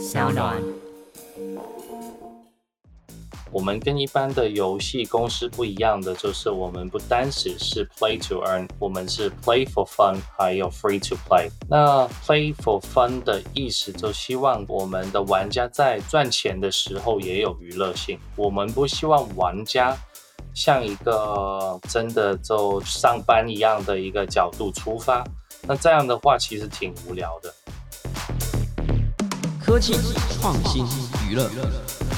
小暖。我们跟一般的游戏公司不一样的，就是我们不单只是 play to earn，我们是 play for fun，还有 free to play。那 play for fun 的意思，就希望我们的玩家在赚钱的时候也有娱乐性。我们不希望玩家像一个真的就上班一样的一个角度出发，那这样的话其实挺无聊的。科技创新娱乐。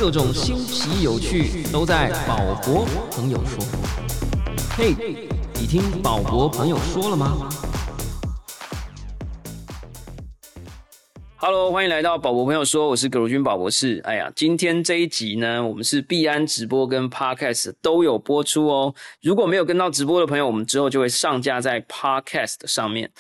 各种新奇有趣都在宝博朋友说。嘿，你听宝博朋友说了吗？Hello，欢迎来到宝博朋友说，我是葛如君宝博士。哎呀，今天这一集呢，我们是必安直播跟 Podcast 都有播出哦。如果没有跟到直播的朋友，我们之后就会上架在 Podcast 上面。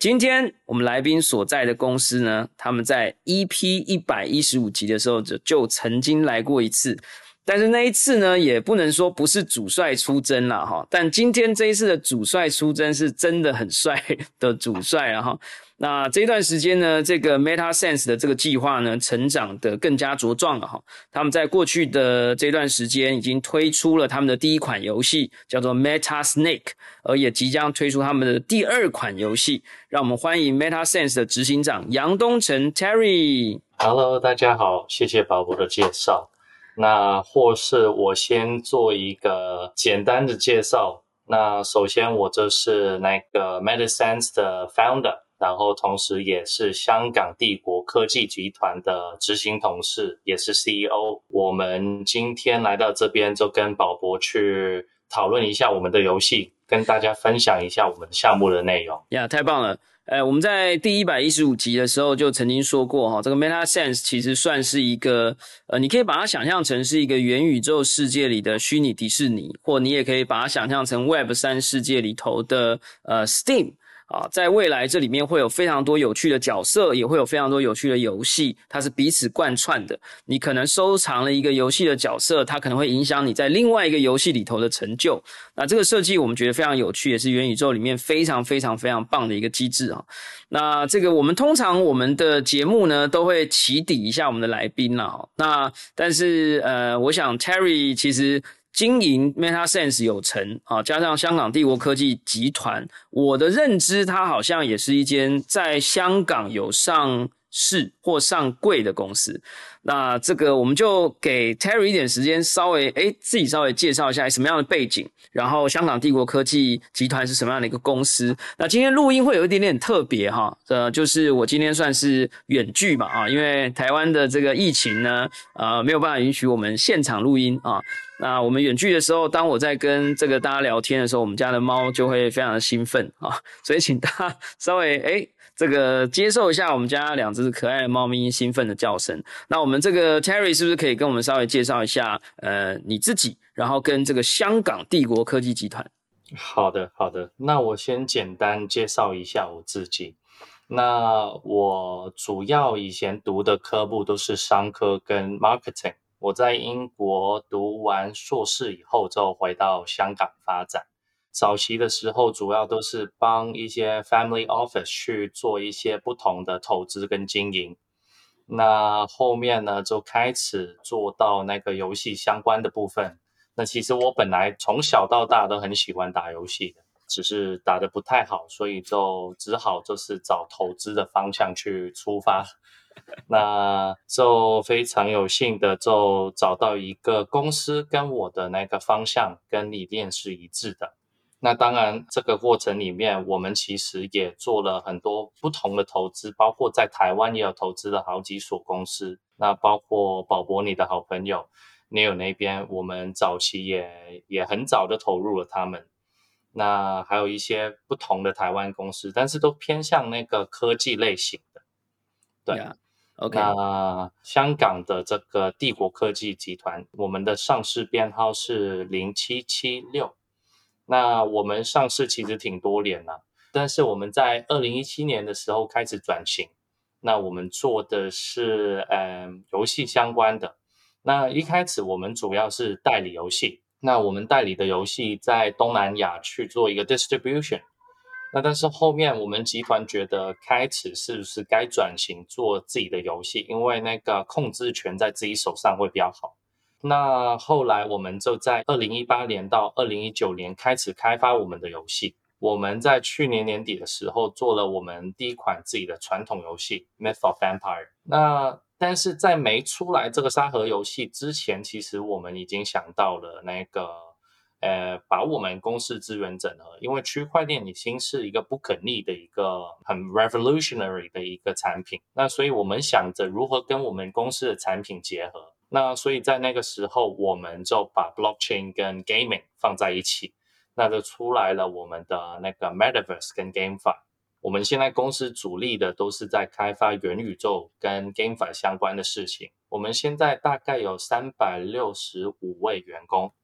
今天我们来宾所在的公司呢，他们在 EP 一百一十五集的时候就就曾经来过一次，但是那一次呢，也不能说不是主帅出征了哈。但今天这一次的主帅出征是真的很帅的主帅了哈。那这段时间呢，这个 Meta Sense 的这个计划呢，成长的更加茁壮了哈。他们在过去的这段时间已经推出了他们的第一款游戏，叫做 Meta Snake，而也即将推出他们的第二款游戏。让我们欢迎 Meta Sense 的执行长杨东成 Terry。Hello，大家好，谢谢宝宝的介绍。那或是我先做一个简单的介绍。那首先，我就是那个 Meta Sense 的 Founder。然后，同时也是香港帝国科技集团的执行董事，也是 CEO。我们今天来到这边，就跟宝博去讨论一下我们的游戏，跟大家分享一下我们项目的内容。呀，太棒了！呃，我们在第一百一十五集的时候就曾经说过，哈，这个 Meta Sense 其实算是一个，呃，你可以把它想象成是一个元宇宙世界里的虚拟迪士尼，或你也可以把它想象成 Web 三世界里头的呃 Steam。啊，在未来这里面会有非常多有趣的角色，也会有非常多有趣的游戏，它是彼此贯穿的。你可能收藏了一个游戏的角色，它可能会影响你在另外一个游戏里头的成就。那这个设计我们觉得非常有趣，也是元宇宙里面非常非常非常棒的一个机制啊。那这个我们通常我们的节目呢都会起底一下我们的来宾了。那但是呃，我想 Terry 其实。经营 Meta Sense 有成啊，加上香港帝国科技集团，我的认知，它好像也是一间在香港有上市或上柜的公司。那这个我们就给 Terry 一点时间，稍微哎自己稍微介绍一下什么样的背景，然后香港帝国科技集团是什么样的一个公司。那今天录音会有一点点特别哈，呃，就是我今天算是远距嘛啊，因为台湾的这个疫情呢，呃，没有办法允许我们现场录音啊。那我们远距的时候，当我在跟这个大家聊天的时候，我们家的猫就会非常的兴奋啊，所以请大家稍微哎。这个接受一下我们家两只可爱的猫咪兴奋的叫声。那我们这个 Terry 是不是可以跟我们稍微介绍一下，呃，你自己，然后跟这个香港帝国科技集团？好的，好的。那我先简单介绍一下我自己。那我主要以前读的科目都是商科跟 marketing。我在英国读完硕士以后，就回到香港发展。早期的时候，主要都是帮一些 family office 去做一些不同的投资跟经营。那后面呢，就开始做到那个游戏相关的部分。那其实我本来从小到大都很喜欢打游戏的，只是打的不太好，所以就只好就是找投资的方向去出发。那就非常有幸的就找到一个公司，跟我的那个方向跟理念是一致的。那当然，这个过程里面，我们其实也做了很多不同的投资，包括在台湾也有投资了好几所公司。那包括宝博你的好朋友 Neil 那边，我们早期也也很早就投入了他们。那还有一些不同的台湾公司，但是都偏向那个科技类型的。对，OK。那香港的这个帝国科技集团，我们的上市编号是零七七六。那我们上市其实挺多年了，但是我们在二零一七年的时候开始转型。那我们做的是嗯游戏相关的。那一开始我们主要是代理游戏。那我们代理的游戏在东南亚去做一个 distribution。那但是后面我们集团觉得开始是不是该转型做自己的游戏，因为那个控制权在自己手上会比较好。那后来我们就在二零一八年到二零一九年开始开发我们的游戏。我们在去年年底的时候做了我们第一款自己的传统游戏《Myth of Vampire》。那但是在没出来这个沙盒游戏之前，其实我们已经想到了那个，呃，把我们公司资源整合，因为区块链已经是一个不可逆的一个很 revolutionary 的一个产品。那所以我们想着如何跟我们公司的产品结合。那所以在那个时候，我们就把 blockchain 跟 gaming 放在一起。那就出来了我们的那个 Metaverse 跟 GameFi。我们现在公司主力的都是在开发元宇宙跟 GameFi 相关的事情。我们现在大概有三百六十五位员工，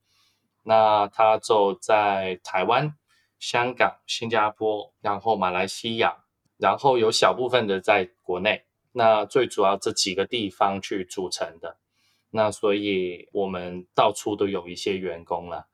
那他就在台湾、香港、新加坡，然后马来西亚，然后有小部分的在国内。那最主要这几个地方去组成的。那所以我们到处都有一些员工了。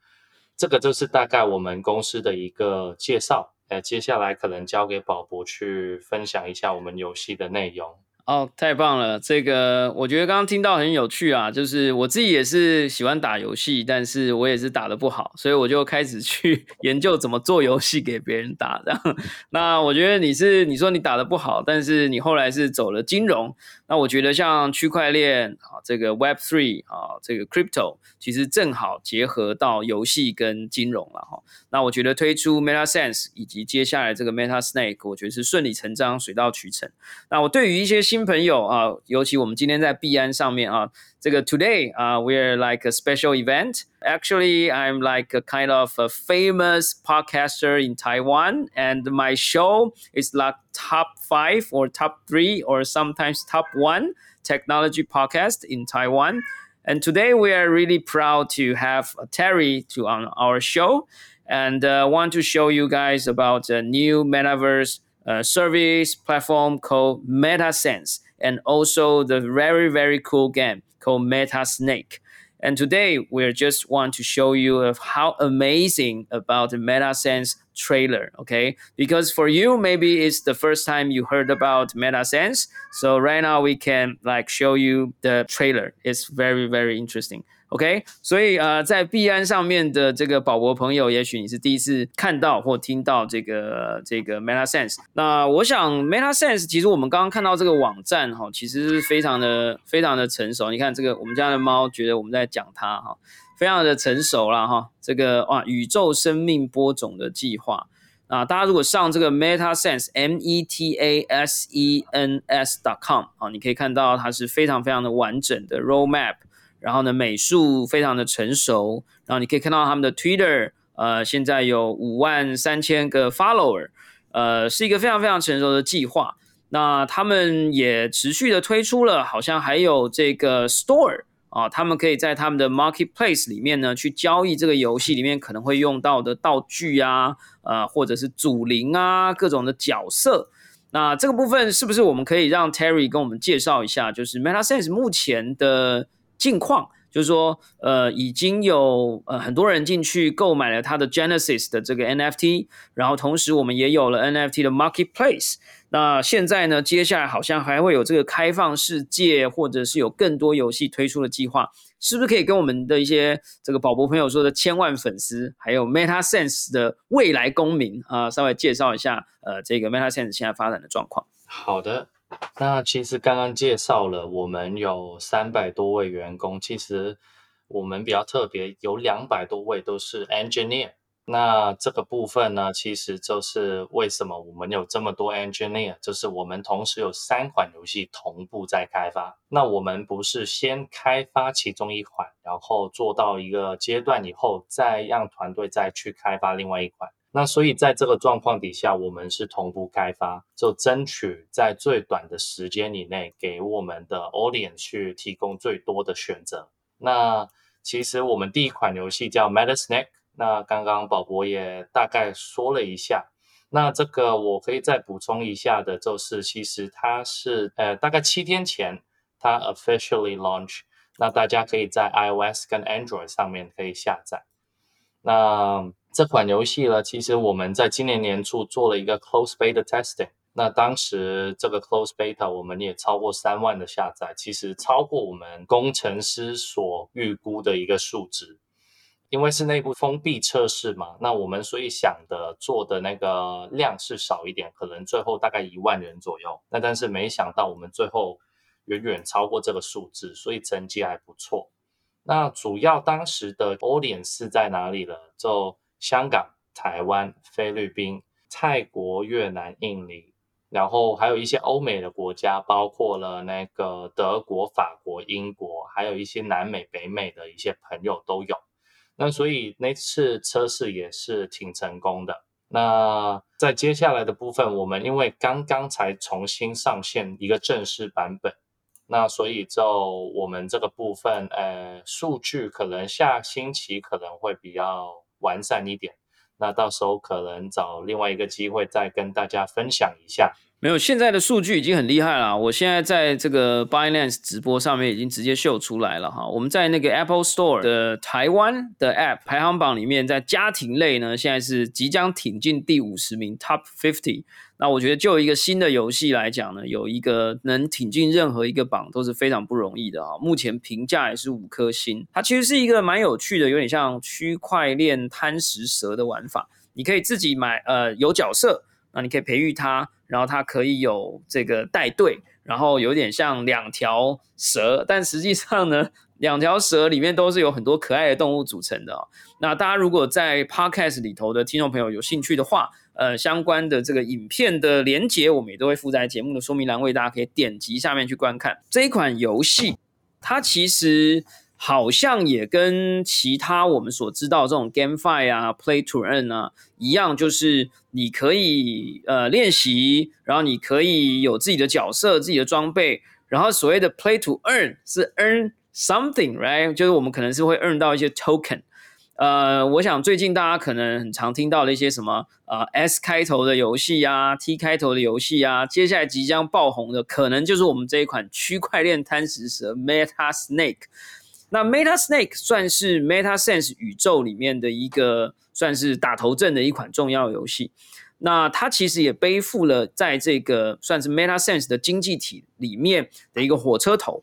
这个就是大概我们公司的一个介绍，呃，接下来可能交给宝博去分享一下我们游戏的内容。哦，太棒了！这个我觉得刚刚听到很有趣啊，就是我自己也是喜欢打游戏，但是我也是打的不好，所以我就开始去 研究怎么做游戏给别人打。这样，那我觉得你是你说你打的不好，但是你后来是走了金融。那我觉得像区块链啊，这个 Web Three 啊，这个 Crypto 其实正好结合到游戏跟金融了哈。那我觉得推出 Meta Sense 以及接下来这个 Meta Snake，我觉得是顺理成章、水到渠成。那我对于一些新朋友啊，尤其我们今天在币安上面啊，这个 Today 啊，we're like a special event. Actually, I'm like a kind of a famous podcaster in Taiwan, and my show is like top five or top three or sometimes top one technology podcast in Taiwan. And today we are really proud to have Terry to on our show and uh, want to show you guys about a new metaverse uh, service platform called MetaSense and also the very, very cool game called Meta Snake. And today we just want to show you of how amazing about the MetaSense trailer, okay? Because for you, maybe it's the first time you heard about MetaSense. So right now we can like show you the trailer. It's very, very interesting. OK，所以呃，在币安上面的这个宝博朋友，也许你是第一次看到或听到这个这个 Meta Sense。那我想 Meta Sense 其实我们刚刚看到这个网站哈，其实是非常的非常的成熟。你看这个我们家的猫觉得我们在讲它哈，非常的成熟了哈。这个哇，宇宙生命播种的计划啊，大家如果上这个 Meta Sense M E T A S E N S dot com 啊，你可以看到它是非常非常的完整的 Roadmap。然后呢，美术非常的成熟，然后你可以看到他们的 Twitter，呃，现在有五万三千个 follower，呃，是一个非常非常成熟的计划。那他们也持续的推出了，好像还有这个 Store 啊，他们可以在他们的 Marketplace 里面呢去交易这个游戏里面可能会用到的道具啊，呃，或者是祖灵啊，各种的角色。那这个部分是不是我们可以让 Terry 跟我们介绍一下？就是 MetaSense 目前的。近况就是说，呃，已经有呃很多人进去购买了他的 Genesis 的这个 NFT，然后同时我们也有了 NFT 的 Marketplace。那现在呢，接下来好像还会有这个开放世界，或者是有更多游戏推出的计划，是不是可以跟我们的一些这个宝博朋友说的千万粉丝，还有 Meta Sense 的未来公民啊，稍微介绍一下呃这个 Meta Sense 现在发展的状况？好的。那其实刚刚介绍了，我们有三百多位员工。其实我们比较特别，有两百多位都是 engineer。那这个部分呢，其实就是为什么我们有这么多 engineer，就是我们同时有三款游戏同步在开发。那我们不是先开发其中一款，然后做到一个阶段以后，再让团队再去开发另外一款。那所以在这个状况底下，我们是同步开发，就争取在最短的时间以内，给我们的 audience 去提供最多的选择。那其实我们第一款游戏叫 Meta Snake，那刚刚宝博也大概说了一下。那这个我可以再补充一下的，就是其实它是呃大概七天前它 officially launch，那大家可以在 iOS 跟 Android 上面可以下载。那这款游戏呢，其实我们在今年年初做了一个 close beta testing。那当时这个 close beta 我们也超过三万的下载，其实超过我们工程师所预估的一个数值。因为是内部封闭测试嘛，那我们所以想的做的那个量是少一点，可能最后大概一万人左右。那但是没想到我们最后远远超过这个数字，所以成绩还不错。那主要当时的 audience 在哪里呢？就香港、台湾、菲律宾、泰国、越南、印尼，然后还有一些欧美的国家，包括了那个德国、法国、英国，还有一些南美、北美的一些朋友都有。那所以那次测试也是挺成功的。那在接下来的部分，我们因为刚刚才重新上线一个正式版本，那所以就我们这个部分，呃，数据可能下星期可能会比较完善一点。那到时候可能找另外一个机会再跟大家分享一下。没有，现在的数据已经很厉害了。我现在在这个 Binance 直播上面已经直接秀出来了哈。我们在那个 Apple Store 的台湾的 App 排行榜里面，在家庭类呢，现在是即将挺进第五十名 Top Fifty。那我觉得就一个新的游戏来讲呢，有一个能挺进任何一个榜都是非常不容易的啊。目前评价也是五颗星。它其实是一个蛮有趣的，有点像区块链贪食蛇的玩法。你可以自己买，呃，有角色。那你可以培育它，然后它可以有这个带队，然后有点像两条蛇，但实际上呢，两条蛇里面都是有很多可爱的动物组成的。那大家如果在 Podcast 里头的听众朋友有兴趣的话，呃，相关的这个影片的连接，我们也都会附在节目的说明栏位，大家可以点击下面去观看这一款游戏。它其实。好像也跟其他我们所知道这种 GameFi 啊、Play to Earn 啊一样，就是你可以呃练习，然后你可以有自己的角色、自己的装备，然后所谓的 Play to Earn 是 Earn something，right？就是我们可能是会 earn 到一些 token。呃，我想最近大家可能很常听到的一些什么呃 S 开头的游戏啊，T 开头的游戏啊，接下来即将爆红的，可能就是我们这一款区块链贪食蛇 Meta Snake。那 Meta Snake 算是 Meta Sense 宇宙里面的一个算是打头阵的一款重要游戏。那它其实也背负了在这个算是 Meta Sense 的经济体里面的一个火车头。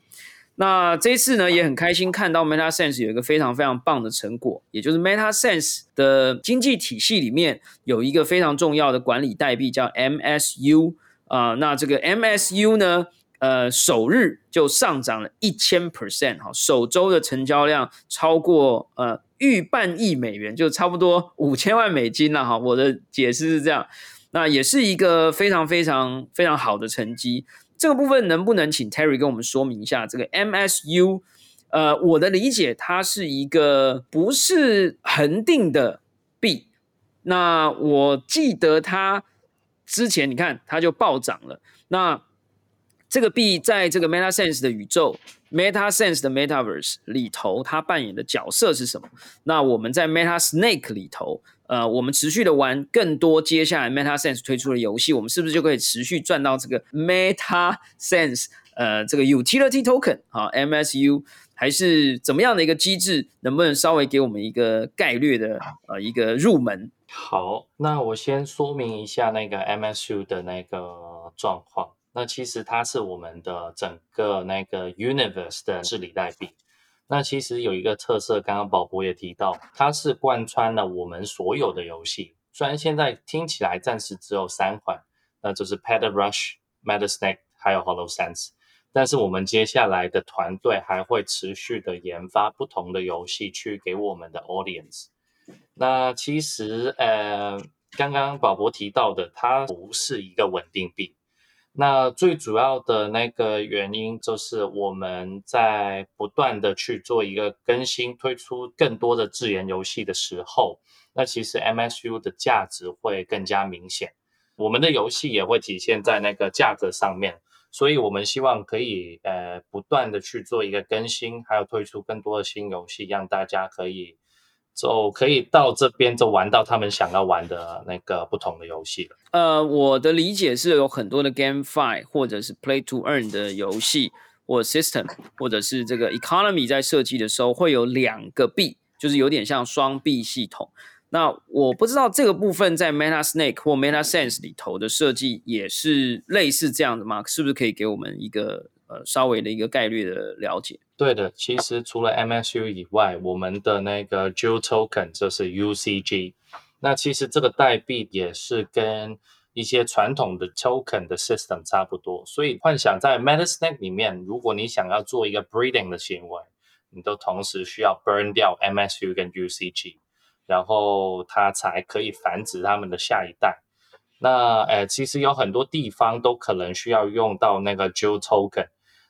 那这次呢也很开心看到 Meta Sense 有一个非常非常棒的成果，也就是 Meta Sense 的经济体系里面有一个非常重要的管理代币叫 MSU 啊。那这个 MSU 呢？呃，首日就上涨了一千 percent 哈，首周的成交量超过呃逾半亿美元，就差不多五千万美金了哈。我的解释是这样，那也是一个非常非常非常好的成绩。这个部分能不能请 Terry 跟我们说明一下？这个 MSU，呃，我的理解它是一个不是恒定的币。那我记得它之前你看它就暴涨了，那。这个币在这个 Meta Sense 的宇宙，Meta Sense 的 Metaverse 里头，它扮演的角色是什么？那我们在 Meta Snake 里头，呃，我们持续的玩更多接下来 Meta Sense 推出的游戏，我们是不是就可以持续赚到这个 Meta Sense 呃这个 Utility Token 啊 MSU 还是怎么样的一个机制？能不能稍微给我们一个概略的呃一个入门？好，那我先说明一下那个 MSU 的那个状况。那其实它是我们的整个那个 universe 的治理代币。那其实有一个特色，刚刚宝博也提到，它是贯穿了我们所有的游戏。虽然现在听起来暂时只有三款，那就是 Pet Rush、Meta Snake 还有 Hollow Sense，但是我们接下来的团队还会持续的研发不同的游戏去给我们的 audience。那其实呃，刚刚宝博提到的，它不是一个稳定币。那最主要的那个原因就是我们在不断的去做一个更新，推出更多的自研游戏的时候，那其实 MSU 的价值会更加明显，我们的游戏也会体现在那个价格上面，所以我们希望可以呃不断的去做一个更新，还有推出更多的新游戏，让大家可以。就可以到这边就玩到他们想要玩的那个不同的游戏了。呃，我的理解是有很多的 GameFi 或者是 Play to Earn 的游戏或 System，或者是这个 Economy 在设计的时候会有两个币，就是有点像双币系统。那我不知道这个部分在 Meta Snake 或 Meta Sense 里头的设计也是类似这样的吗？是不是可以给我们一个呃稍微的一个概率的了解？对的，其实除了 MSU 以外，我们的那个 Jewel Token 就是 UCG。那其实这个代币也是跟一些传统的 token 的 system 差不多，所以幻想在 Meta Snake 里面，如果你想要做一个 breeding 的行为，你都同时需要 burn 掉 MSU 跟 UCG。然后它才可以繁殖他们的下一代。那呃，其实有很多地方都可能需要用到那个 Jewel Token。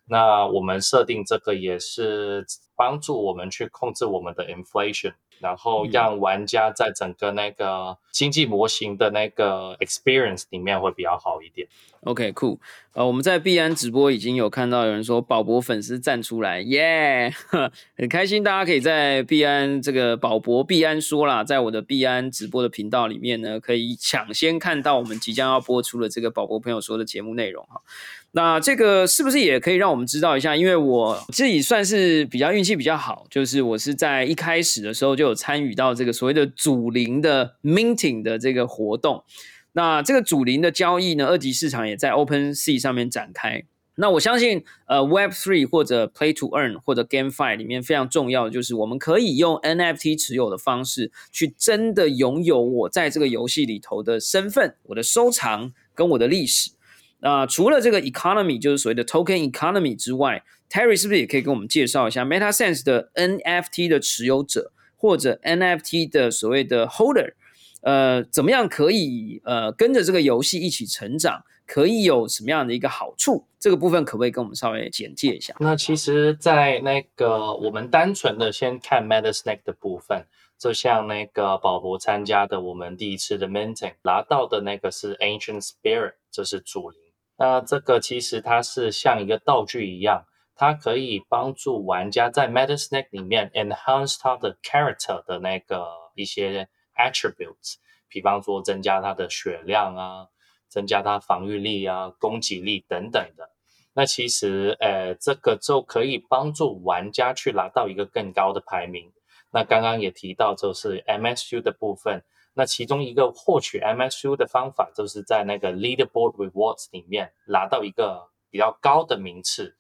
那我们设定这个也是帮助我们去控制我们的 inflation。然后让玩家在整个那个经济模型的那个 experience 里面会比较好一点。OK，cool。呃，我们在币安直播已经有看到有人说宝博粉丝站出来，耶，很开心，大家可以在币安这个宝博币安说啦，在我的币安直播的频道里面呢，可以抢先看到我们即将要播出的这个宝博朋友说的节目内容哈。那这个是不是也可以让我们知道一下？因为我自己算是比较运气比较好，就是我是在一开始的时候就有参与到这个所谓的主灵的 minting 的这个活动。那这个主零的交易呢，二级市场也在 Open Sea 上面展开。那我相信，呃，Web Three 或者 Play to Earn 或者 GameFi 里面非常重要的就是，我们可以用 NFT 持有的方式，去真的拥有我在这个游戏里头的身份、我的收藏跟我的历史。那除了这个 economy，就是所谓的 token economy 之外，Terry 是不是也可以跟我们介绍一下 Meta Sense 的 NFT 的持有者或者 NFT 的所谓的 holder，呃，怎么样可以呃跟着这个游戏一起成长，可以有什么样的一个好处？这个部分可不可以跟我们稍微简介一下？那其实，在那个我们单纯的先看 Meta Snake 的部分，就像那个宝博参加的我们第一次的 minting 拿到的那个是 Ancient Spirit，这是主灵。那这个其实它是像一个道具一样，它可以帮助玩家在 Meta Snake 里面 enhance 它的 character 的那个一些 attributes，比方说增加它的血量啊，增加它防御力啊、攻击力等等的。那其实，呃，这个就可以帮助玩家去拿到一个更高的排名。那刚刚也提到，就是 MSU 的部分。那其中一个获取 MSU 的方法，就是在那个 Leaderboard Rewards 里面拿到一个比较高的名次。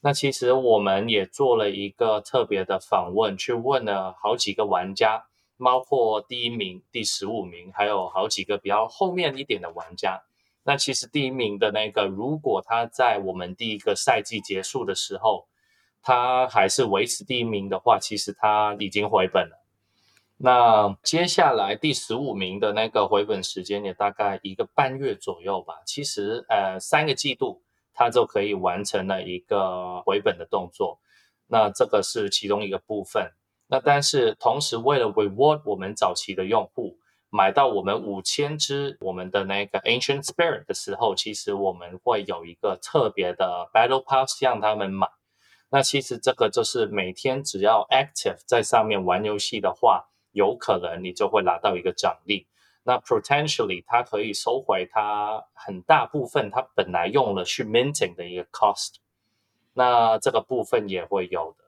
那其实我们也做了一个特别的访问，去问了好几个玩家，包括第一名、第十五名，还有好几个比较后面一点的玩家。那其实第一名的那个，如果他在我们第一个赛季结束的时候，他还是维持第一名的话，其实他已经回本了。那接下来第十五名的那个回本时间也大概一个半月左右吧。其实，呃，三个季度他就可以完成了一个回本的动作。那这个是其中一个部分。那但是同时，为了 reward 我们早期的用户买到我们五千只我们的那个 Ancient Spirit 的时候，其实我们会有一个特别的 Battle Pass 让他们买。那其实这个就是每天只要 active 在上面玩游戏的话。有可能你就会拿到一个奖励，那 potentially 它可以收回它很大部分它本来用了去 minting 的一个 cost，那这个部分也会有的。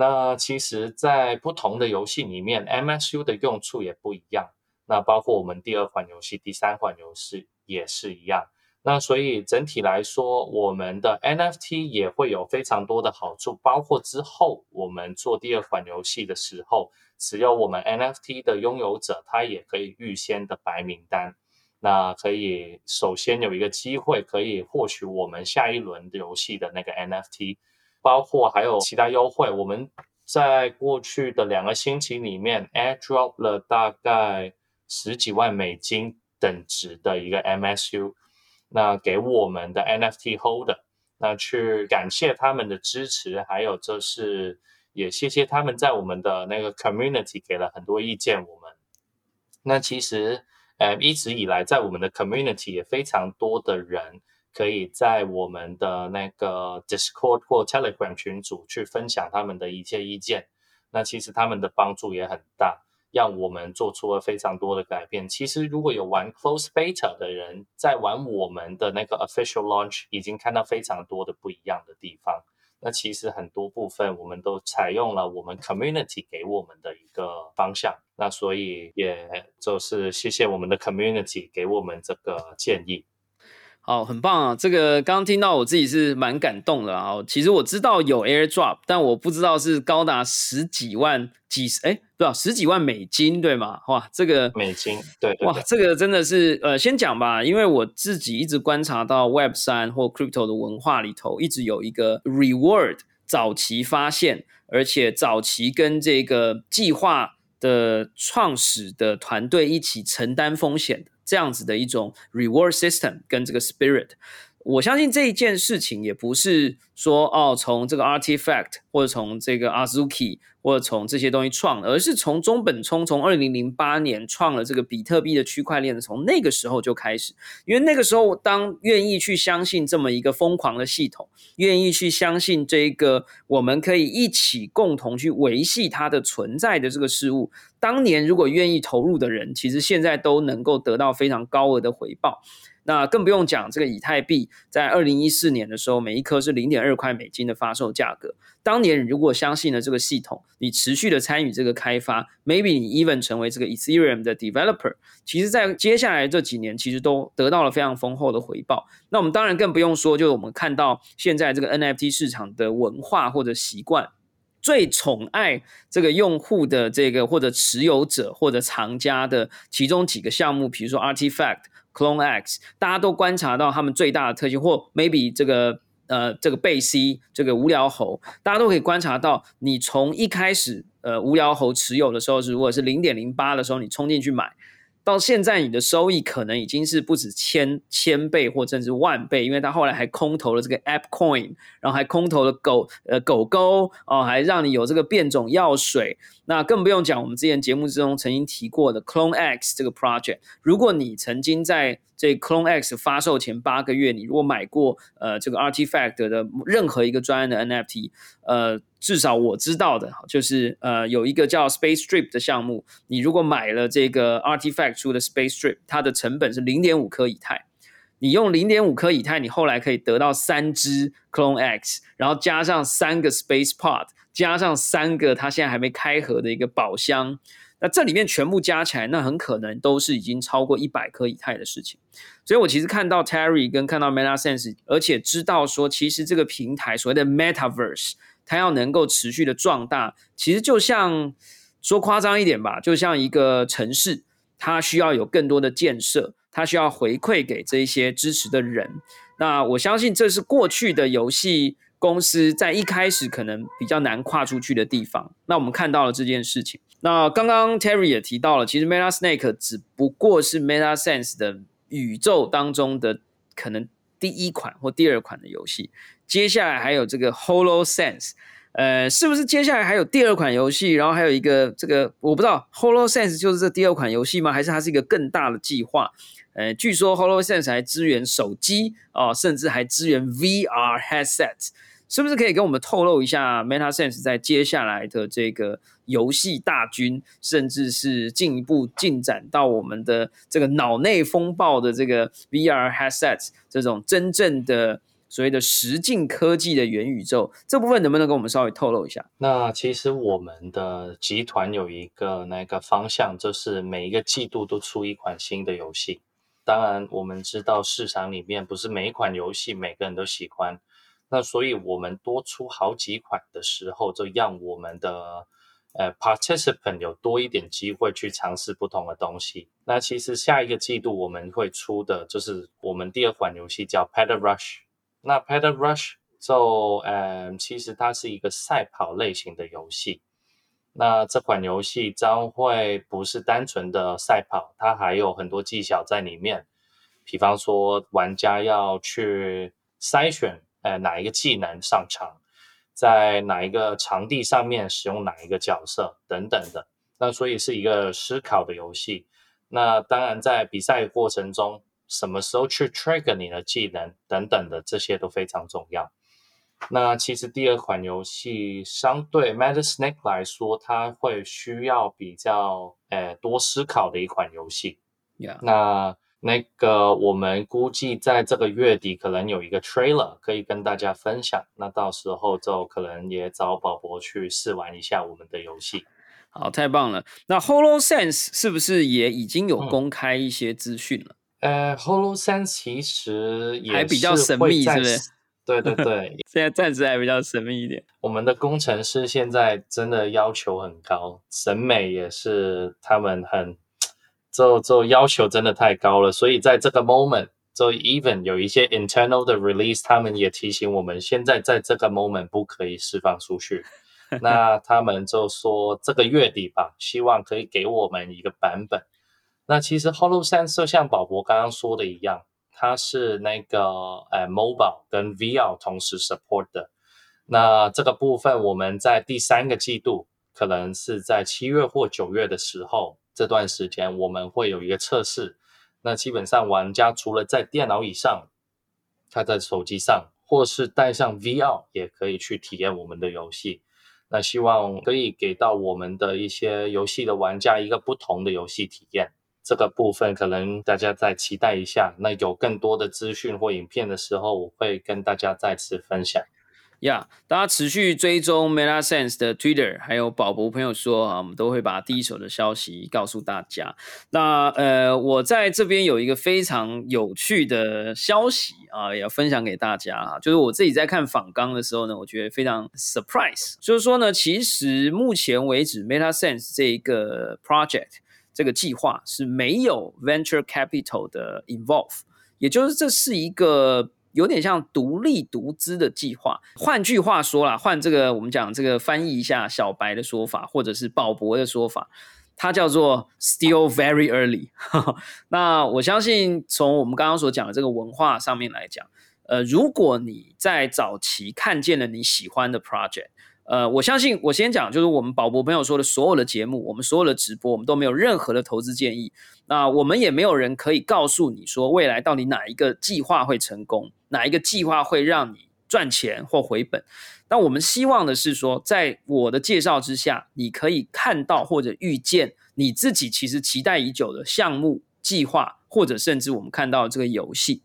那其实，在不同的游戏里面，MSU 的用处也不一样。那包括我们第二款游戏、第三款游戏也是一样。那所以整体来说，我们的 NFT 也会有非常多的好处，包括之后我们做第二款游戏的时候。只有我们 NFT 的拥有者，他也可以预先的白名单，那可以首先有一个机会可以获取我们下一轮游戏的那个 NFT，包括还有其他优惠。我们在过去的两个星期里面，airdrop 了大概十几万美金等值的一个 MSU，那给我们的 NFT holder，那去感谢他们的支持，还有就是。也谢谢他们在我们的那个 community 给了很多意见。我们那其实，呃，一直以来在我们的 community 也非常多的人可以在我们的那个 Discord 或 Telegram 群组去分享他们的一切意见。那其实他们的帮助也很大，让我们做出了非常多的改变。其实如果有玩 Close Beta 的人，在玩我们的那个 Official Launch，已经看到非常多的不一样的地方。那其实很多部分我们都采用了我们 community 给我们的一个方向。那所以也就是谢谢我们的 community 给我们这个建议。好，很棒啊！这个刚刚听到，我自己是蛮感动的啊。其实我知道有 AirDrop，但我不知道是高达十几万、几十哎，不知道十几万美金，对吗？哇，这个美金，对，哇，这个真的是呃，先讲吧，因为我自己一直观察到 Web 三或 Crypto 的文化里头，一直有一个 Reward 早期发现，而且早期跟这个计划的创始的团队一起承担风险的。这样子的一种 reward system 跟这个 spirit，我相信这一件事情也不是说哦，从这个 artifact 或者从这个 Azuki。或者从这些东西创，而是从中本聪从二零零八年创了这个比特币的区块链的，从那个时候就开始，因为那个时候当愿意去相信这么一个疯狂的系统，愿意去相信这个我们可以一起共同去维系它的存在的这个事物，当年如果愿意投入的人，其实现在都能够得到非常高额的回报。那更不用讲，这个以太币在二零一四年的时候，每一颗是零点二块美金的发售价格。当年如果相信了这个系统，你持续的参与这个开发，maybe 你 even 成为这个 Ethereum 的 developer，其实在接下来这几年，其实都得到了非常丰厚的回报。那我们当然更不用说，就是我们看到现在这个 NFT 市场的文化或者习惯，最宠爱这个用户的这个或者持有者或者藏家的其中几个项目，比如说 Artifact。Clone X，大家都观察到他们最大的特性，或 maybe 这个呃这个贝 C 这个无聊猴，大家都可以观察到，你从一开始呃无聊猴持有的时候是，如果是零点零八的时候，你冲进去买。到现在，你的收益可能已经是不止千千倍或甚至万倍，因为他后来还空投了这个 App Coin，然后还空投了狗呃狗狗哦，还让你有这个变种药水。那更不用讲，我们之前节目之中曾经提过的 Clone X 这个 project，如果你曾经在这 Clone X 发售前八个月，你如果买过呃这个 Artifact 的任何一个专业的 NFT，呃。至少我知道的，就是呃，有一个叫 Space Strip 的项目，你如果买了这个 Artifact 出的 Space Strip，它的成本是零点五颗以太，你用零点五颗以太，你后来可以得到三只 Clone X，然后加上三个 Space Pod，加上三个它现在还没开盒的一个宝箱，那这里面全部加起来，那很可能都是已经超过一百颗以太的事情。所以我其实看到 Terry 跟看到 Meta Sense，而且知道说，其实这个平台所谓的 Metaverse。它要能够持续的壮大，其实就像说夸张一点吧，就像一个城市，它需要有更多的建设，它需要回馈给这一些支持的人。那我相信这是过去的游戏公司在一开始可能比较难跨出去的地方。那我们看到了这件事情。那刚刚 Terry 也提到了，其实 Meta Snake 只不过是 Meta Sense 的宇宙当中的可能第一款或第二款的游戏。接下来还有这个 Holo Sense，呃，是不是接下来还有第二款游戏？然后还有一个这个我不知道，Holo Sense 就是这第二款游戏吗？还是它是一个更大的计划？呃，据说 Holo Sense 还支援手机哦，甚至还支援 VR headset，是不是可以跟我们透露一下 Meta Sense 在接下来的这个游戏大军，甚至是进一步进展到我们的这个脑内风暴的这个 VR headsets 这种真正的？所谓的实境科技的元宇宙这部分能不能跟我们稍微透露一下？那其实我们的集团有一个那个方向，就是每一个季度都出一款新的游戏。当然，我们知道市场里面不是每一款游戏每个人都喜欢，那所以我们多出好几款的时候，就让我们的呃 participant 有多一点机会去尝试不同的东西。那其实下一个季度我们会出的就是我们第二款游戏叫 Pedal Rush。那 Pedal Rush 就，嗯，其实它是一个赛跑类型的游戏。那这款游戏将会不是单纯的赛跑，它还有很多技巧在里面。比方说，玩家要去筛选，呃，哪一个技能上场，在哪一个场地上面使用哪一个角色等等的。那所以是一个思考的游戏。那当然，在比赛过程中。什么时候去 trigger 你的技能等等的这些都非常重要。那其实第二款游戏相对 Meta Snake 来说，它会需要比较呃多思考的一款游戏。那那个我们估计在这个月底可能有一个 trailer 可以跟大家分享，那到时候就可能也找宝宝去试玩一下我们的游戏。好，太棒了。那 HoloSense 是不是也已经有公开一些资讯了？呃，HoloSense 其实也还比较神秘，是不是？对对对，现在暂时还比较神秘一点。我们的工程师现在真的要求很高，审美也是他们很。就就要求真的太高了，所以在这个 moment，就 even 有一些 internal 的 release，他们也提醒我们，现在在这个 moment 不可以释放出去。那 他们就说这个月底吧，希望可以给我们一个版本。那其实 HoloSense 就像宝博刚刚说的一样，它是那个呃 mobile 跟 VR 同时 support 的。那这个部分我们在第三个季度，可能是在七月或九月的时候。这段时间我们会有一个测试，那基本上玩家除了在电脑以上，他在手机上或是带上 VR 也可以去体验我们的游戏。那希望可以给到我们的一些游戏的玩家一个不同的游戏体验。这个部分可能大家再期待一下。那有更多的资讯或影片的时候，我会跟大家再次分享。呀，大家持续追踪 Meta Sense 的 Twitter，还有宝博朋友说啊，我们都会把第一手的消息告诉大家。那呃，我在这边有一个非常有趣的消息啊，也要分享给大家啊，就是我自己在看访纲的时候呢，我觉得非常 surprise。就是说呢，其实目前为止 Meta Sense 这一个 project 这个计划是没有 venture capital 的 involve，也就是这是一个。有点像独立独资的计划。换句话说啦，换这个我们讲这个翻译一下小白的说法，或者是鲍勃的说法，它叫做 still very early。那我相信从我们刚刚所讲的这个文化上面来讲，呃，如果你在早期看见了你喜欢的 project。呃，我相信我先讲，就是我们宝博朋友说的所有的节目，我们所有的直播，我们都没有任何的投资建议。那我们也没有人可以告诉你说，未来到底哪一个计划会成功，哪一个计划会让你赚钱或回本。那我们希望的是说，在我的介绍之下，你可以看到或者预见你自己其实期待已久的项目计划，或者甚至我们看到这个游戏。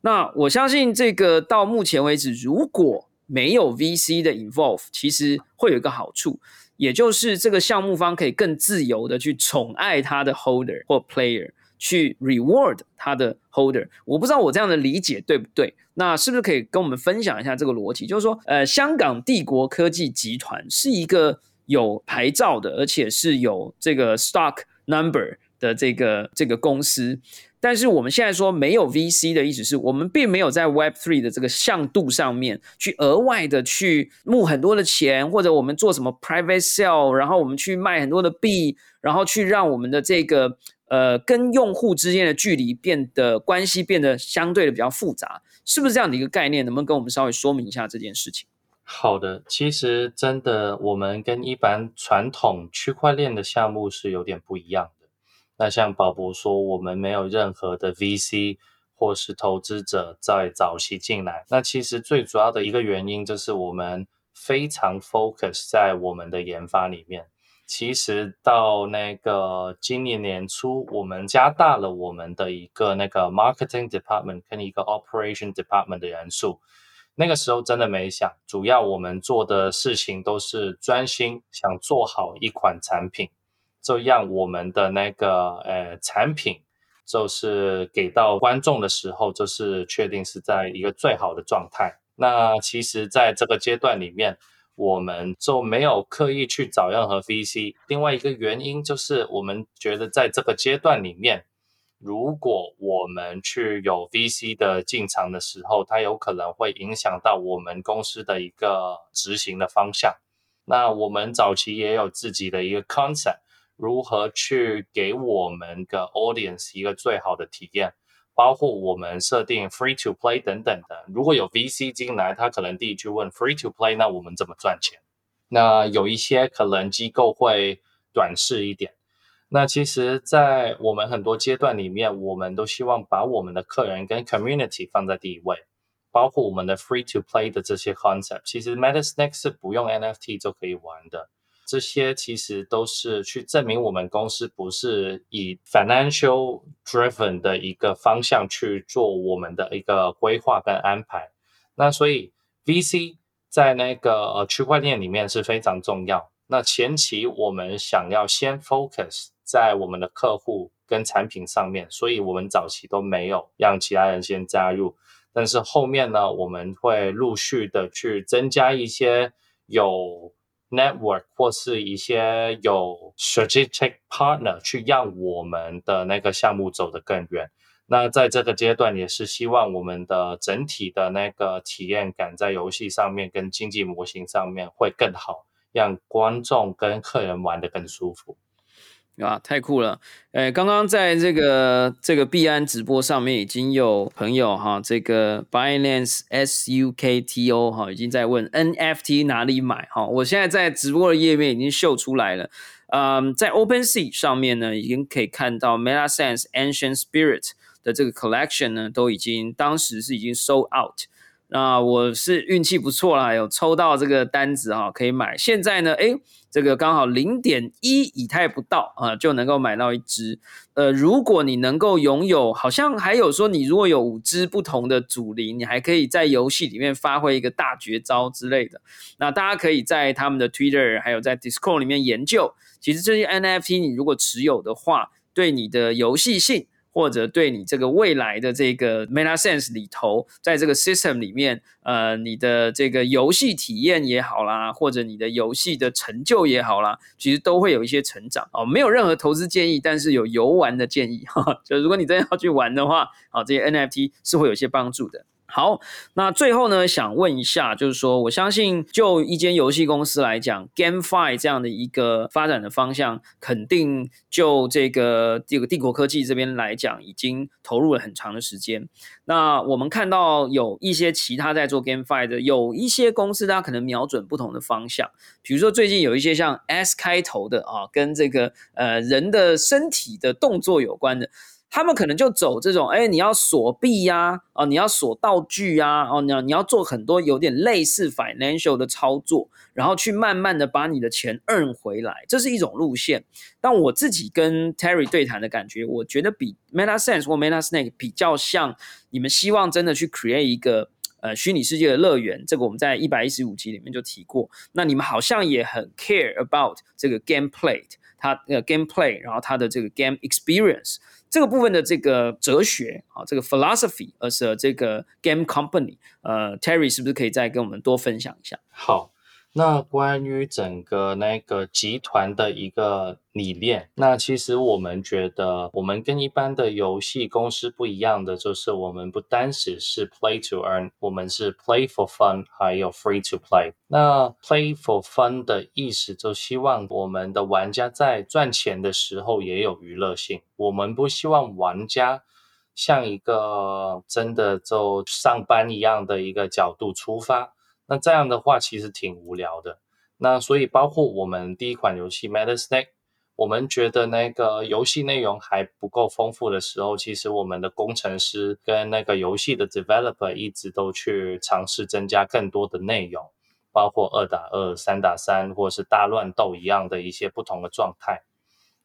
那我相信这个到目前为止，如果没有 VC 的 involve，其实会有一个好处，也就是这个项目方可以更自由的去宠爱他的 holder 或 player，去 reward 他的 holder。我不知道我这样的理解对不对？那是不是可以跟我们分享一下这个逻辑？就是说，呃，香港帝国科技集团是一个有牌照的，而且是有这个 stock number 的这个这个公司。但是我们现在说没有 VC 的意思是我们并没有在 Web Three 的这个向度上面去额外的去募很多的钱，或者我们做什么 Private Sale，然后我们去卖很多的币，然后去让我们的这个呃跟用户之间的距离变得关系变得相对的比较复杂，是不是这样的一个概念？能不能跟我们稍微说明一下这件事情？好的，其实真的我们跟一般传统区块链的项目是有点不一样。那像宝博说，我们没有任何的 VC 或是投资者在早期进来。那其实最主要的一个原因就是我们非常 focus 在我们的研发里面。其实到那个今年年初，我们加大了我们的一个那个 marketing department 跟一个 operation department 的人数。那个时候真的没想，主要我们做的事情都是专心想做好一款产品。就让我们的那个呃产品，就是给到观众的时候，就是确定是在一个最好的状态。那其实，在这个阶段里面，我们就没有刻意去找任何 VC。另外一个原因就是，我们觉得在这个阶段里面，如果我们去有 VC 的进场的时候，它有可能会影响到我们公司的一个执行的方向。那我们早期也有自己的一个 concept。如何去给我们的 audience 一个最好的体验？包括我们设定 free to play 等等的。如果有 VC 进来，他可能第一句问 free to play，那我们怎么赚钱？那有一些可能机构会短视一点。那其实，在我们很多阶段里面，我们都希望把我们的客人跟 community 放在第一位。包括我们的 free to play 的这些 concept，其实 Metasnake 是不用 NFT 就可以玩的。这些其实都是去证明我们公司不是以 financial driven 的一个方向去做我们的一个规划跟安排。那所以 VC 在那个呃区块链里面是非常重要。那前期我们想要先 focus 在我们的客户跟产品上面，所以我们早期都没有让其他人先加入。但是后面呢，我们会陆续的去增加一些有 network 或是一些有 strategic partner 去让我们的那个项目走得更远。那在这个阶段，也是希望我们的整体的那个体验感在游戏上面跟经济模型上面会更好，让观众跟客人玩得更舒服。啊，太酷了！诶，刚刚在这个这个币安直播上面已经有朋友哈，这个 Binance S U K T O 哈，已经在问 NFT 哪里买哈。我现在在直播的页面已经秀出来了，嗯，在 OpenSea 上面呢，已经可以看到 MetaSense Ancient Spirit 的这个 collection 呢，都已经当时是已经 sold out。那我是运气不错啦，有抽到这个单子哈，可以买。现在呢，诶，这个刚好零点一以太不到啊，就能够买到一只。呃，如果你能够拥有，好像还有说，你如果有五只不同的主灵，你还可以在游戏里面发挥一个大绝招之类的。那大家可以在他们的 Twitter 还有在 Discord 里面研究。其实这些 NFT 你如果持有的话，对你的游戏性。或者对你这个未来的这个 Meta Sense 里头，在这个 system 里面，呃，你的这个游戏体验也好啦，或者你的游戏的成就也好啦，其实都会有一些成长哦。没有任何投资建议，但是有游玩的建议哈。就如果你真的要去玩的话，啊，这些 NFT 是会有一些帮助的。好，那最后呢，想问一下，就是说，我相信就一间游戏公司来讲，GameFi 这样的一个发展的方向，肯定就这个这个帝国科技这边来讲，已经投入了很长的时间。那我们看到有一些其他在做 GameFi 的，有一些公司，它可能瞄准不同的方向，比如说最近有一些像 S 开头的啊，跟这个呃人的身体的动作有关的。他们可能就走这种，哎，你要锁币呀，哦，你要锁道具呀，哦，你要你要做很多有点类似 financial 的操作，然后去慢慢的把你的钱 earn 回来，这是一种路线。但我自己跟 Terry 对谈的感觉，我觉得比 Meta Sense 或 Meta Snake 比较像，你们希望真的去 create 一个呃虚拟世界的乐园。这个我们在一百一十五集里面就提过。那你们好像也很 care about 这个 gameplay，它呃 gameplay，然后它的这个 game experience。这个部分的这个哲学啊，这个 philosophy，而是这个 game company，呃，Terry 是不是可以再跟我们多分享一下？好。那关于整个那个集团的一个理念，那其实我们觉得，我们跟一般的游戏公司不一样的，就是我们不单只是 play to earn，我们是 play for fun，还有 free to play。那 play for fun 的意思，就希望我们的玩家在赚钱的时候也有娱乐性。我们不希望玩家像一个真的就上班一样的一个角度出发。那这样的话其实挺无聊的。那所以包括我们第一款游戏《Meta Snake》，我们觉得那个游戏内容还不够丰富的时候，其实我们的工程师跟那个游戏的 developer 一直都去尝试增加更多的内容，包括二打二、三打三或者是大乱斗一样的一些不同的状态。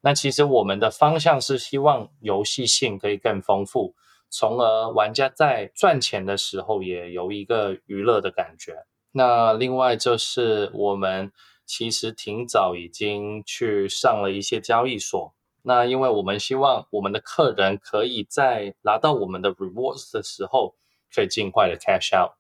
那其实我们的方向是希望游戏性可以更丰富，从而玩家在赚钱的时候也有一个娱乐的感觉。那另外就是我们其实挺早已经去上了一些交易所。那因为我们希望我们的客人可以在拿到我们的 rewards 的时候，可以尽快的 cash out。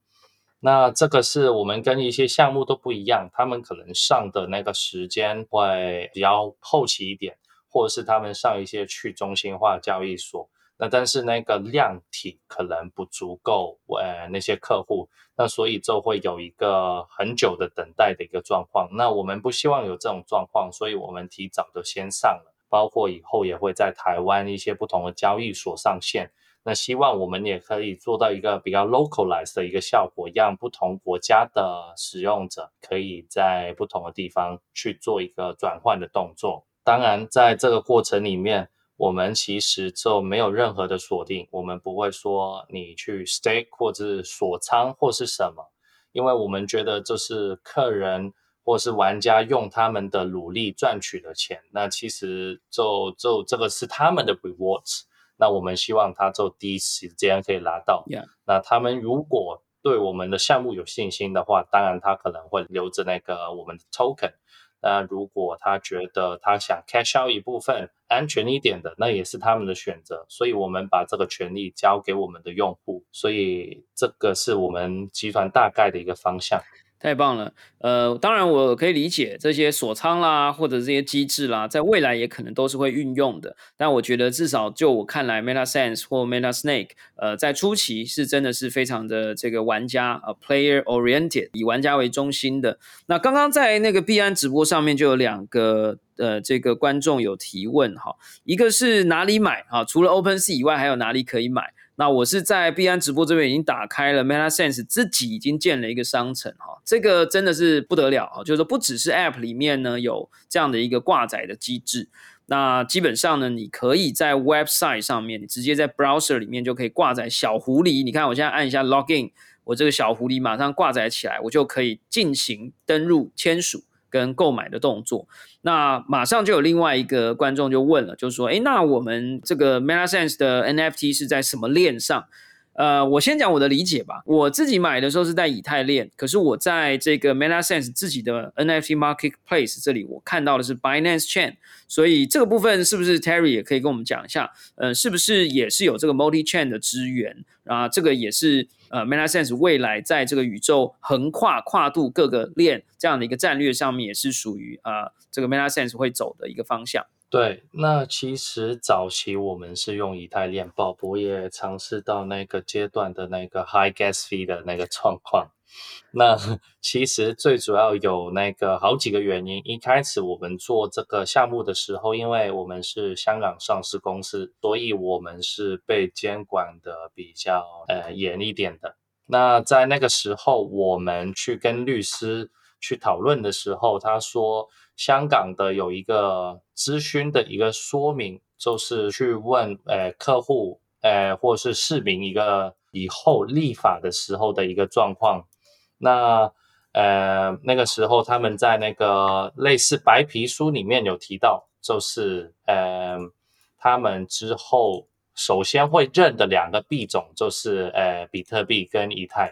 那这个是我们跟一些项目都不一样，他们可能上的那个时间会比较后期一点，或者是他们上一些去中心化交易所。那但是那个量体可能不足够，呃，那些客户，那所以就会有一个很久的等待的一个状况。那我们不希望有这种状况，所以我们提早的先上了，包括以后也会在台湾一些不同的交易所上线。那希望我们也可以做到一个比较 localize 的一个效果，让不同国家的使用者可以在不同的地方去做一个转换的动作。当然，在这个过程里面。我们其实就没有任何的锁定，我们不会说你去 stake 或者是锁仓或是什么，因为我们觉得这是客人或是玩家用他们的努力赚取的钱，那其实就就这个是他们的 rewards。那我们希望他就第一时间可以拿到。那他们如果对我们的项目有信心的话，当然他可能会留着那个我们的 token。那如果他觉得他想 cash out 一部分安全一点的，那也是他们的选择。所以我们把这个权利交给我们的用户。所以这个是我们集团大概的一个方向。太棒了，呃，当然我可以理解这些锁仓啦，或者这些机制啦，在未来也可能都是会运用的。但我觉得至少就我看来，Meta Sense 或 Meta Snake，呃，在初期是真的是非常的这个玩家呃 player oriented，以玩家为中心的。那刚刚在那个币安直播上面就有两个呃这个观众有提问哈，一个是哪里买啊？除了 OpenSea 以外，还有哪里可以买？那我是在币安直播这边已经打开了，Meta Sense 自己已经建了一个商城哈，这个真的是不得了啊！就是说不只是 App 里面呢有这样的一个挂载的机制，那基本上呢，你可以在 Website 上面，你直接在 Browser 里面就可以挂载小狐狸。你看我现在按一下 Login，我这个小狐狸马上挂载起来，我就可以进行登录签署。跟购买的动作，那马上就有另外一个观众就问了，就是说，哎，那我们这个 Meta Sense 的 NFT 是在什么链上？呃，我先讲我的理解吧。我自己买的时候是在以太链，可是我在这个 Meta Sense 自己的 NFT Marketplace 这里，我看到的是 Binance Chain。所以这个部分是不是 Terry 也可以跟我们讲一下？呃，是不是也是有这个 Multi Chain 的资源啊？这个也是呃 Meta Sense 未来在这个宇宙横跨跨度各个链这样的一个战略上面，也是属于啊这个 Meta Sense 会走的一个方向。对，那其实早期我们是用以太链，宝博也尝试到那个阶段的那个 high gas fee 的那个状况。那 其实最主要有那个好几个原因。一开始我们做这个项目的时候，因为我们是香港上市公司，所以我们是被监管的比较呃严一点的。那在那个时候，我们去跟律师去讨论的时候，他说。香港的有一个咨询的一个说明，就是去问呃客户呃或是市民一个以后立法的时候的一个状况。那呃那个时候他们在那个类似白皮书里面有提到，就是呃他们之后首先会认的两个币种就是呃比特币跟以太。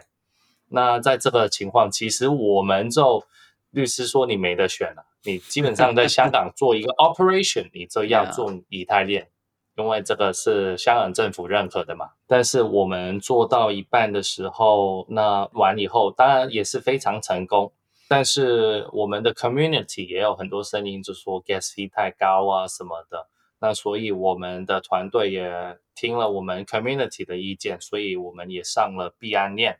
那在这个情况，其实我们就律师说你没得选了。你基本上在香港做一个 operation，你就要做以太链，因为这个是香港政府认可的嘛。但是我们做到一半的时候，那完以后当然也是非常成功。但是我们的 community 也有很多声音，就说 gas fee 太高啊什么的。那所以我们的团队也听了我们 community 的意见，所以我们也上了币安链，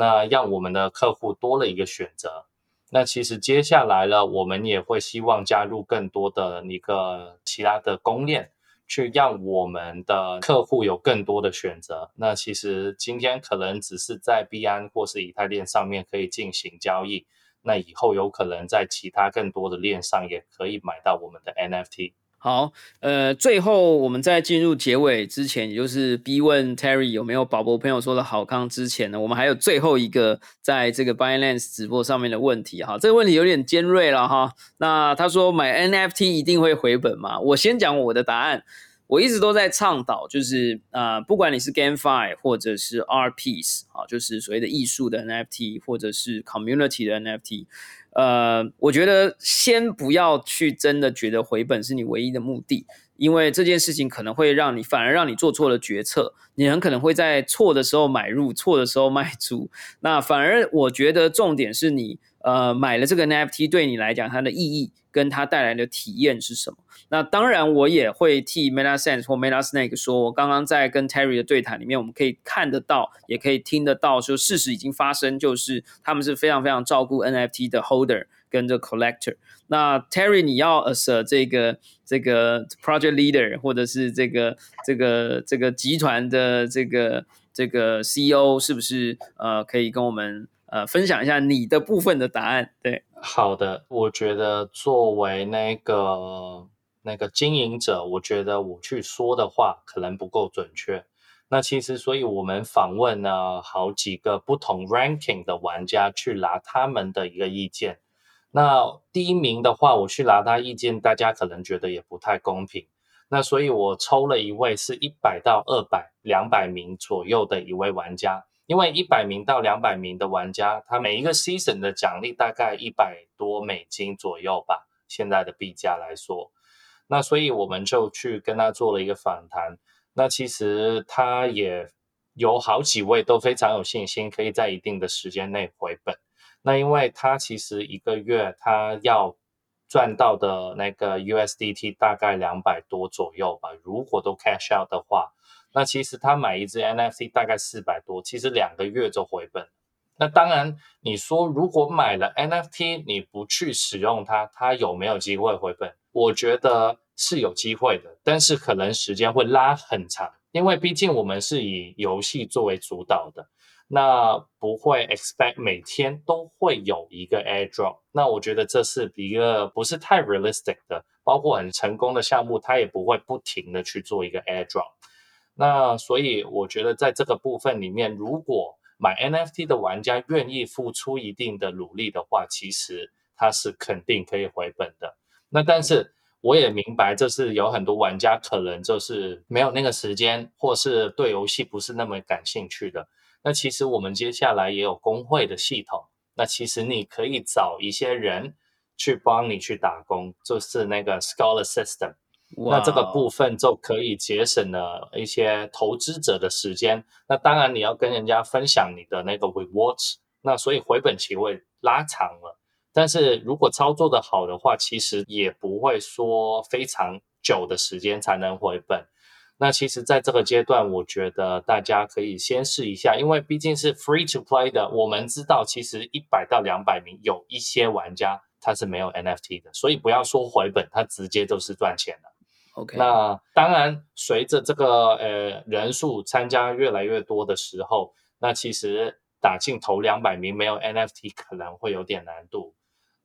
那让我们的客户多了一个选择。那其实接下来呢，我们也会希望加入更多的一个其他的公链，去让我们的客户有更多的选择。那其实今天可能只是在币安或是以太链上面可以进行交易，那以后有可能在其他更多的链上也可以买到我们的 NFT。好，呃，最后我们在进入结尾之前，也就是逼问 Terry 有没有宝宝朋友说的好康之前呢，我们还有最后一个在这个 Binance 直播上面的问题哈，这个问题有点尖锐了哈。那他说买 NFT 一定会回本吗？我先讲我的答案，我一直都在倡导，就是啊，不管你是 GameFi 或者是 Art Piece 啊，就是所谓的艺术的 NFT 或者是 Community 的 NFT。呃，我觉得先不要去真的觉得回本是你唯一的目的，因为这件事情可能会让你反而让你做错了决策，你很可能会在错的时候买入，错的时候卖出。那反而我觉得重点是你呃买了这个 NFT 对你来讲它的意义跟它带来的体验是什么。那当然，我也会替 Meta Sense 或 Meta Snake 说，我刚刚在跟 Terry 的对谈里面，我们可以看得到，也可以听得到，说事实已经发生，就是他们是非常非常照顾 NFT 的 Holder 跟这 Collector。那 Terry，你要 as 这个这个 Project Leader 或者是这个这个这个集团的这个这个 CEO，是不是呃可以跟我们呃分享一下你的部分的答案？对，好的，我觉得作为那个。那个经营者，我觉得我去说的话可能不够准确。那其实，所以我们访问了好几个不同 ranking 的玩家，去拿他们的一个意见。那第一名的话，我去拿他意见，大家可能觉得也不太公平。那所以我抽了一位是一百到二百、两百名左右的一位玩家，因为一百名到两百名的玩家，他每一个 season 的奖励大概一百多美金左右吧，现在的币价来说。那所以我们就去跟他做了一个访谈。那其实他也有好几位都非常有信心，可以在一定的时间内回本。那因为他其实一个月他要赚到的那个 USDT 大概两百多左右吧，如果都 cash out 的话，那其实他买一只 NFT 大概四百多，其实两个月就回本。那当然，你说如果买了 NFT 你不去使用它，它有没有机会回本？我觉得是有机会的，但是可能时间会拉很长，因为毕竟我们是以游戏作为主导的。那不会 expect 每天都会有一个 airdrop，那我觉得这是一个不是太 realistic 的，包括很成功的项目，它也不会不停的去做一个 airdrop。那所以我觉得在这个部分里面，如果买 NFT 的玩家愿意付出一定的努力的话，其实它是肯定可以回本的。那但是我也明白，就是有很多玩家可能就是没有那个时间，或是对游戏不是那么感兴趣的。那其实我们接下来也有工会的系统，那其实你可以找一些人去帮你去打工，就是那个 scholar system。那这个部分就可以节省了一些投资者的时间。那当然你要跟人家分享你的那个 rewards，那所以回本期会拉长了。但是如果操作的好的话，其实也不会说非常久的时间才能回本。那其实，在这个阶段，我觉得大家可以先试一下，因为毕竟是 free to play 的。我们知道，其实一百到两百名有一些玩家他是没有 NFT 的，所以不要说回本，他直接都是赚钱的。OK，那当然，随着这个呃人数参加越来越多的时候，那其实打进头两百名没有 NFT 可能会有点难度。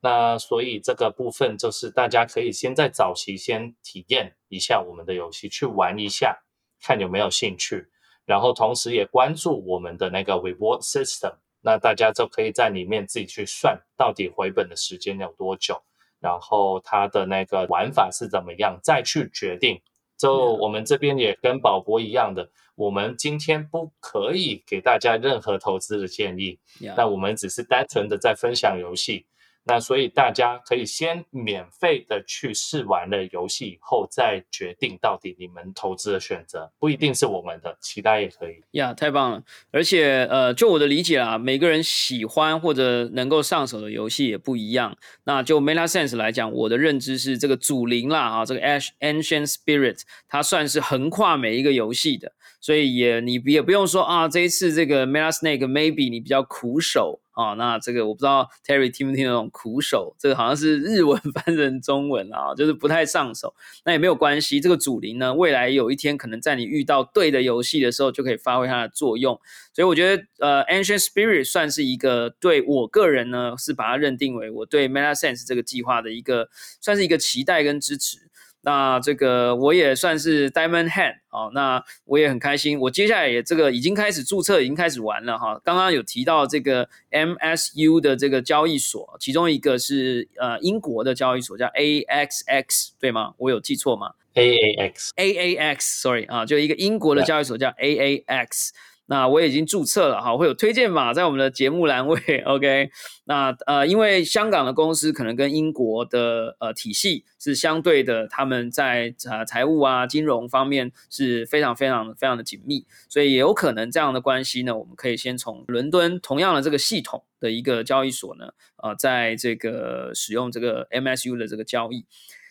那所以这个部分就是大家可以先在早期先体验一下我们的游戏，去玩一下，看有没有兴趣，然后同时也关注我们的那个 reward system，那大家就可以在里面自己去算到底回本的时间有多久，然后它的那个玩法是怎么样，再去决定。就我们这边也跟宝博一样的，我们今天不可以给大家任何投资的建议，那我们只是单纯的在分享游戏。那所以大家可以先免费的去试玩了游戏以后，再决定到底你们投资的选择，不一定是我们的，其他也可以。呀，太棒了！而且呃，就我的理解啊，每个人喜欢或者能够上手的游戏也不一样。那就 Meta Sense 来讲，我的认知是这个祖灵啦啊，这个 Ancient Spirit，它算是横跨每一个游戏的。所以也你也不用说啊，这一次这个 Meta Snake maybe 你比较苦手啊，那这个我不知道 Terry 听不听得懂苦手，这个好像是日文 翻成中文啊，就是不太上手。那也没有关系，这个主灵呢，未来有一天可能在你遇到对的游戏的时候，就可以发挥它的作用。所以我觉得呃，Ancient Spirit 算是一个对我个人呢，是把它认定为我对 Meta Sense 这个计划的一个算是一个期待跟支持。那这个我也算是 Diamond Hand 哦，那我也很开心。我接下来也这个已经开始注册，已经开始玩了哈。刚刚有提到这个 MSU 的这个交易所，其中一个是呃英国的交易所叫 AXX 对吗？我有记错吗？AAX，AAX，Sorry 啊，就一个英国的交易所叫 AAX。那我已经注册了哈，会有推荐码在我们的节目栏位。OK，那呃，因为香港的公司可能跟英国的呃体系是相对的，他们在呃财务啊、金融方面是非常非常非常的紧密，所以也有可能这样的关系呢，我们可以先从伦敦同样的这个系统的一个交易所呢，呃，在这个使用这个 MSU 的这个交易。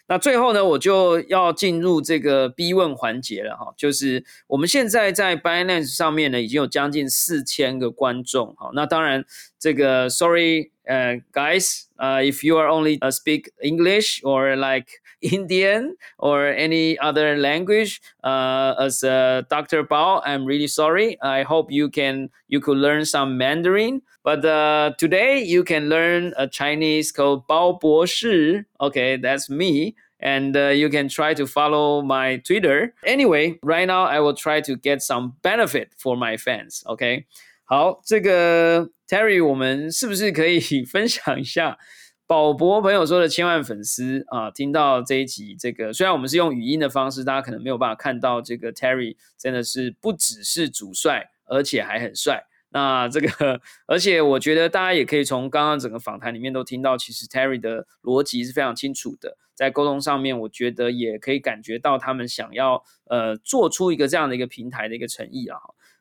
那最后呢，我就要进入这个逼问环节了哈，就是我们现在在 Binance 上面呢，已经有将近四千个观众哈。那当然，这个 Sorry，呃，guys，呃，if you are only speak English or like Indian or any other language, uh, as Dr. Bao, I'm really sorry. I hope you can you could learn some Mandarin. But uh, today you can learn a Chinese called Bao Bo Shi. Okay, that's me. And uh, you can try to follow my Twitter. Anyway, right now I will try to get some benefit for my fans. OK， 好，这个 Terry，我们是不是可以 分享一下宝博朋友说的千万粉丝啊，听到这一集，这个虽然我们是用语音的方式，大家可能没有办法看到这个 Terry 真的是不只是主帅，而且还很帅。那这个，而且我觉得大家也可以从刚刚整个访谈里面都听到，其实 Terry 的逻辑是非常清楚的，在沟通上面，我觉得也可以感觉到他们想要呃做出一个这样的一个平台的一个诚意啊。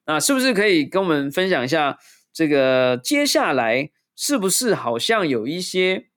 那是不是可以跟我们分享一下这个接下来是不是好像有一些？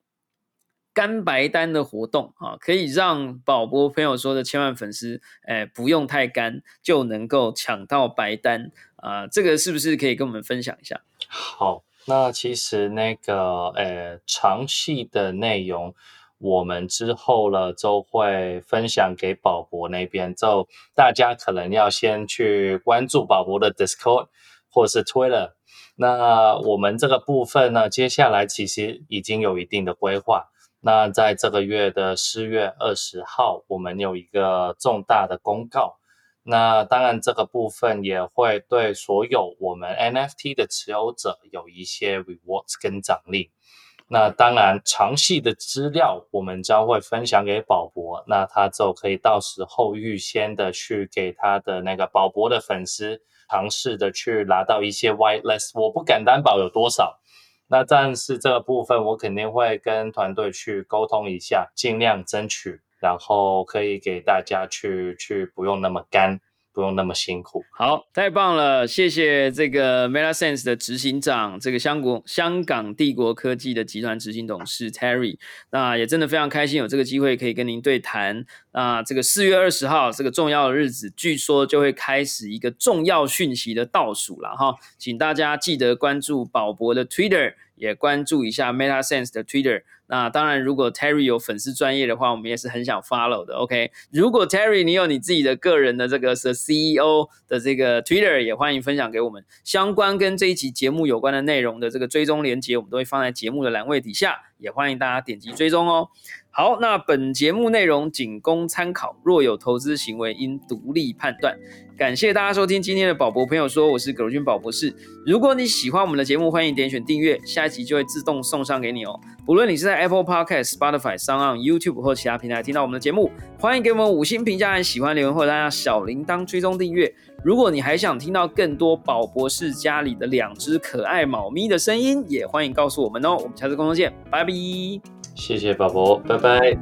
干白单的活动啊，可以让宝博朋友说的千万粉丝，哎，不用太干就能够抢到白单啊，这个是不是可以跟我们分享一下？好，那其实那个呃长戏的内容，我们之后了就会分享给宝博那边，就大家可能要先去关注宝博的 Discord 或是 Twitter。那我们这个部分呢，接下来其实已经有一定的规划。那在这个月的四月二十号，我们有一个重大的公告。那当然，这个部分也会对所有我们 NFT 的持有者有一些 rewards 跟奖励。那当然，详细的资料我们将会分享给宝博，那他就可以到时候预先的去给他的那个宝博的粉丝尝试的去拿到一些 whitelist。我不敢担保有多少。那但是这个部分，我肯定会跟团队去沟通一下，尽量争取，然后可以给大家去去不用那么干。不用那么辛苦，好，太棒了，谢谢这个 Meta Sense 的执行长，这个香国香港帝国科技的集团执行董事 Terry，那也真的非常开心有这个机会可以跟您对谈。那这个四月二十号这个重要的日子，据说就会开始一个重要讯息的倒数了哈，请大家记得关注宝博的 Twitter，也关注一下 Meta Sense 的 Twitter。那当然，如果 Terry 有粉丝专业的话，我们也是很想 follow 的。OK，如果 Terry 你有你自己的个人的这个是 CEO 的这个 Twitter，也欢迎分享给我们相关跟这一期节目有关的内容的这个追踪连接，我们都会放在节目的栏位底下，也欢迎大家点击追踪哦。好，那本节目内容仅供参考，若有投资行为应独立判断。感谢大家收听今天的宝博朋友说，我是葛如君宝博士。如果你喜欢我们的节目，欢迎点选订阅，下一集就会自动送上给你哦。不论你是在 Apple Podcast、Spotify、s o u n YouTube 或其他平台听到我们的节目，欢迎给我们五星评价和喜欢留言，或者按小铃铛追踪订阅。如果你还想听到更多宝博士家里的两只可爱猫咪的声音，也欢迎告诉我们哦。我们下次工作见，拜。谢谢宝宝，拜拜。